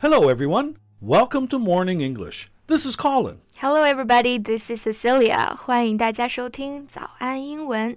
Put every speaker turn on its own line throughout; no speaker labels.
Hello, everyone. Welcome to Morning English. This is Colin.
Hello, everybody. This is Cecilia. 欢迎大家收听早安英文。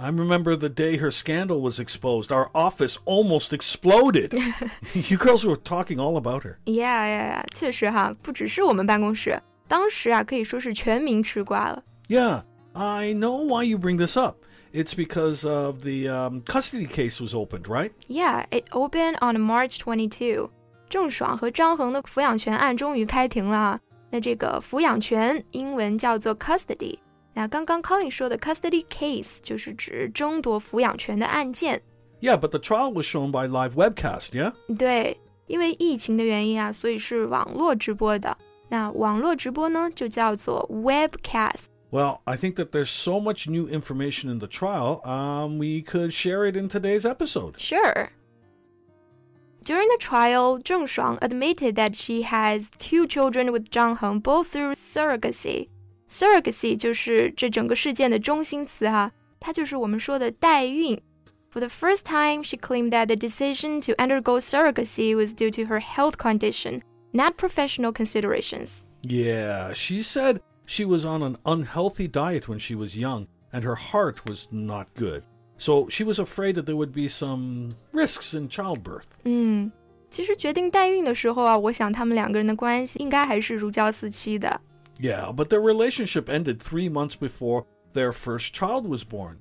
I remember the day her scandal was exposed. Our office almost exploded. you girls were talking all about her.
Yeah, yeah, yeah. 确实哈，不只是我们办公室，当时啊可以说是全民吃瓜了。
Yeah, I know why you bring this up. It's because of the um, custody case was opened, right?
Yeah, it opened on March 22. 郑爽和张恒的抚养权案终于开庭了。那这个抚养权英文叫做 custody。 那刚刚 Colin 说的 custody case 就是指争夺抚养权的案件。
Yeah, but the trial was shown by live webcast, yeah?
对，因为疫情的原因啊，所以是网络直播的。那网络直播呢，就叫做
webcast。Well, I think that there's so much new information in the trial, um, we could share it in today's episode.
Sure. During the trial, Zheng Shuang admitted that she has two children with Zhang Heng, both through surrogacy. Surrogacy 就是这整个事件的中心词哈、啊，它就是我们说的代孕。For the first time, she claimed that the decision to undergo surrogacy was due to her health condition, not professional considerations.
Yeah, she said she was on an unhealthy diet when she was young, and her heart was not good. So she was afraid that there would be some risks in childbirth.
嗯，其实决定代孕的时候啊，我想他们两个人的关系应该还是如胶似漆的。
Yeah, but their relationship ended three months before their first child was born.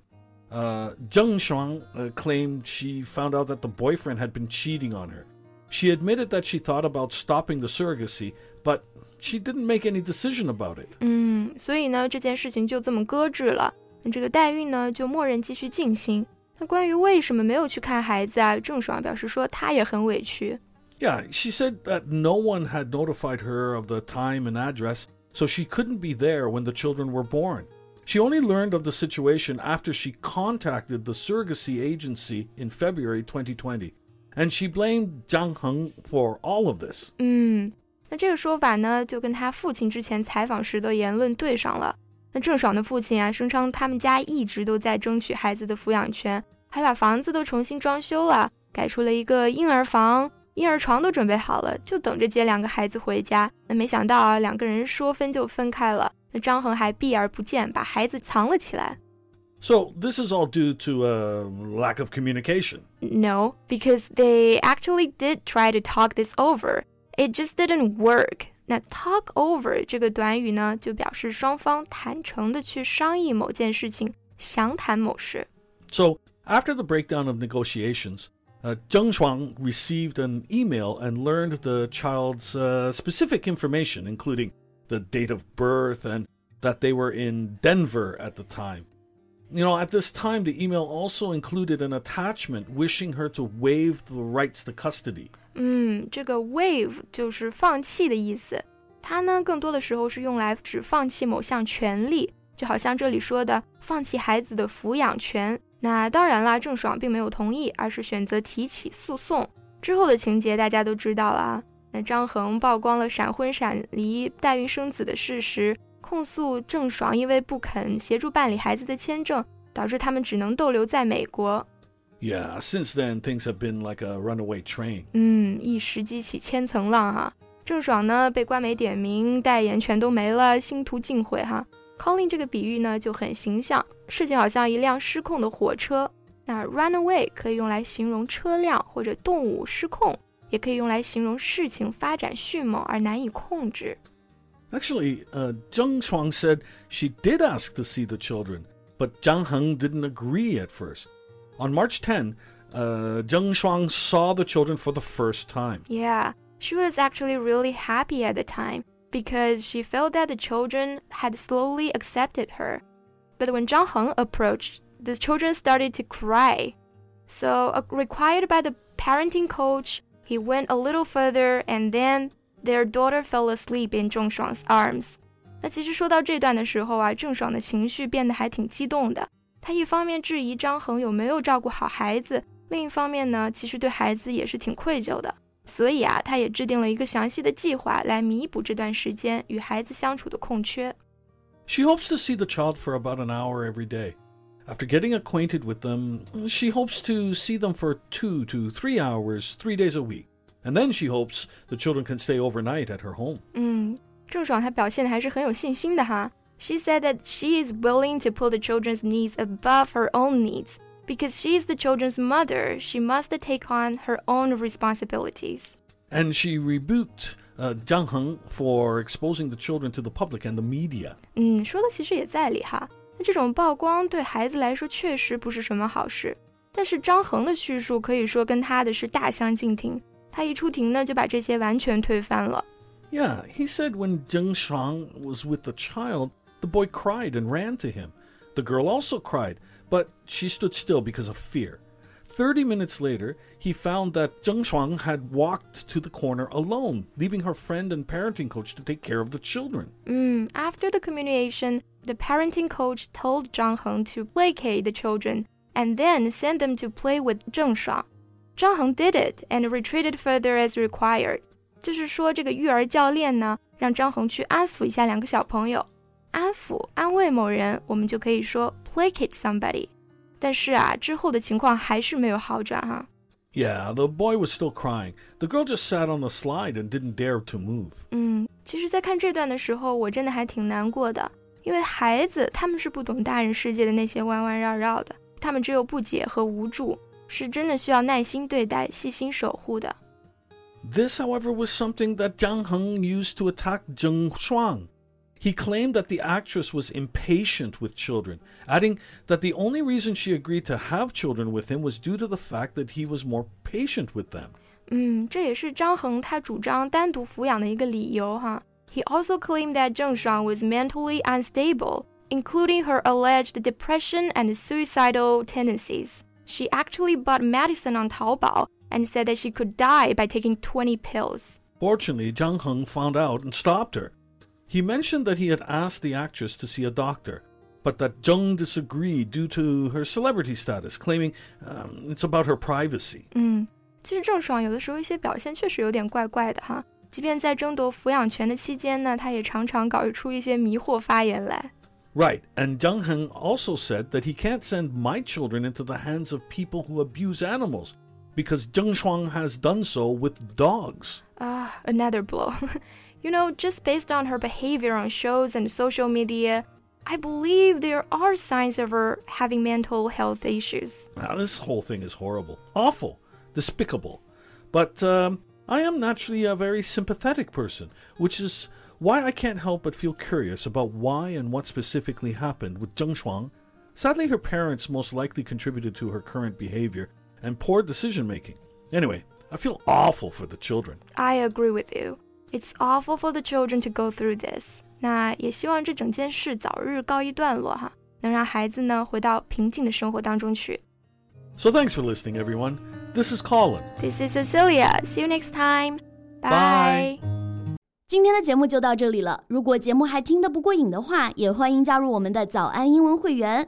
Uh, Zheng Shuang uh, claimed she found out that the boyfriend had been cheating on her. She admitted that she thought about stopping the surrogacy, but she didn't make any decision about it.
嗯，所以呢，这件事情就这么搁置了。那这个代孕呢，就默认继续进行。那关于为什么没有去看孩子啊，郑爽表示说她也很委屈。
Yeah, she said that no one had notified her of the time and address, so she couldn't be there when the children were born. She only learned of the situation after she contacted the surrogacy agency in February 2020, and she blamed Zhang Heng for all of this.
嗯，那这个说法呢，就跟他父亲之前采访时的言论对上了。那郑爽的父亲啊，声称他们家一直都在争取孩子的抚养权，还把房子都重新装修了，改出了一个婴儿房， 婴儿床都准备好了，就等着接两个孩子回家。那没想到啊，两个人说分就分开了。那张恒还避而不见，把孩子藏了起来。
So this is all due to a lack of communication.
No, because they actually did try to talk this over. It just didn't work. 那 talk over 这个短语呢，就表示双方坦诚的去商议某件事情，详谈某事。
So after the breakdown of negotiations, uh, Zheng Shuang received an email and learned the child's uh, specific information, including the date of birth and that they were in Denver at the time. You know, at this time, the email also included an attachment wishing her to waive the rights to custody.
嗯，这个 waive 就是放弃的意思，它呢更多的时候是用来指放弃某项权利，就好像这里说的放弃孩子的抚养权。 那当然啦，郑爽并没有同意，而是选择提起诉讼。之后的情节大家都知道了啊。那张恒曝光了闪婚闪离、代孕生子的事实，控诉郑爽因为不肯协助办理孩子的签证，导致他们只能逗留在美国。
Yeah, since then, things have been like a runaway train.
嗯，一时激起千层浪哈。郑爽呢被官媒点名，代言全都没了，星途尽毁哈。Colin 这个比喻呢就很形象，事情好像一辆失控的火车。那 runaway 可以用来形容车辆或者动物失控，也可以用来形容事情发展迅猛而难以控制。
Actually, uh, Zheng Shuang said she did ask to see the children, but Zhang Heng didn't agree at first. On March 10, uh, Zheng Shuang saw the children for the first time.
Yeah, she was actually really happy at the time because she felt that the children had slowly accepted her. But when Zhang Heng approached, the children started to cry. So, uh, required by the parenting coach, He went a little further, and then their daughter fell asleep in 郑爽's arms. 那其实说到这段的时候啊，郑爽的情绪变得还挺激动的。她一方面质疑张恒有没有照顾好孩子，另一方面呢，其实对孩子也是挺愧疚的。 所以啊，她也制定了一个详细的计划来弥补这段时间与孩子相处的空缺。
She hopes to see the child for about an hour every day. After getting acquainted with them, she hopes to see them for two to three hours, three days a week. And then she hopes the children can stay overnight at her home.
嗯，郑爽她表现的还是很有信心的哈。She said that she is willing to put the children's needs above her own needs Because she's the children's mother, she must take on her own responsibilities.
And she rebuked uh, Zhang Heng for exposing the children to the public and the media.
嗯，说的其实也在理哈。那这种曝光对孩子来说确实不是什么好事。但是张恒的叙述可以说跟他的是大相径庭。他一出庭呢，就把这些完全推翻了。
Yeah, he said when Zheng Shuang was with the child, the boy cried and ran to him. The girl also cried, but she stood still because of fear. Thirty minutes later, he found that Zheng Shuang had walked to the corner alone, leaving her friend and parenting coach to take care of the children.
Mm, after the communication, the parenting coach told Zhang Heng to placate the children and then send them to play with Zheng Shuang. Zhang Heng did it and retreated further as required. 就是说，这个育儿教练呢，让张恒去安抚一下两个小朋友。 安抚、安慰某人，我们就可以说 placate somebody。但是啊，之后的情况还是没有好转哈。
Yeah, the boy was still crying. The girl just sat on the slide and didn't dare to move.
嗯，其实，在看这段的时候，我真的还挺难过的，因为孩子他们是不懂大人世界的那些弯弯绕绕的，他们只有不解和无助，是真的需要耐心对待、细心守护的。
This, however, was something that Zhang Heng used to attack Zheng Shuang. He claimed that the actress was impatient with children, adding that the only reason she agreed to have children with him was due to the fact that he was more patient with them.
嗯，这也是张恒他主张单独抚养的一个理由哈。He also claimed that Zheng Shuang was mentally unstable, including her alleged depression and suicidal tendencies. She actually bought medicine on Taobao and said that she could die by taking 20 pills.
Fortunately, Zhang Heng found out and stopped her. He mentioned that he had asked the actress to see a doctor, but that Zheng disagreed due to her celebrity status, claiming um, it's about her privacy.
嗯，其实郑爽有的时候一些表现确实有点怪怪的哈。即便在争夺抚养权的期间呢，她也常常搞出一些迷惑发言来。
Right, and Zhang Heng also said that he can't send my children into the hands of people who abuse animals because Zheng Shuang has done so with dogs.
Ah, uh, another blow. You know, just based on her behavior on shows and social media, I believe there are signs of her having mental health issues.
This whole thing is horrible, awful, despicable. But um, I am naturally a very sympathetic person, which is why I can't help but feel curious about why and what specifically happened with Zheng Shuang. Sadly, her parents most likely contributed to her current behavior and poor decision making. Anyway, I feel awful for the children.
I agree with you. It's awful for the children to go through this。那也希望这整件事早日告一段落哈，能让孩子呢回到平静的生活当中去。
So thanks for listening, everyone. This is Colin.
This is Cecilia. See you next time.
Bye.
今天的节目就到这里了。如果节目还听得不过瘾的话，也欢迎加入我们的早安英文会员。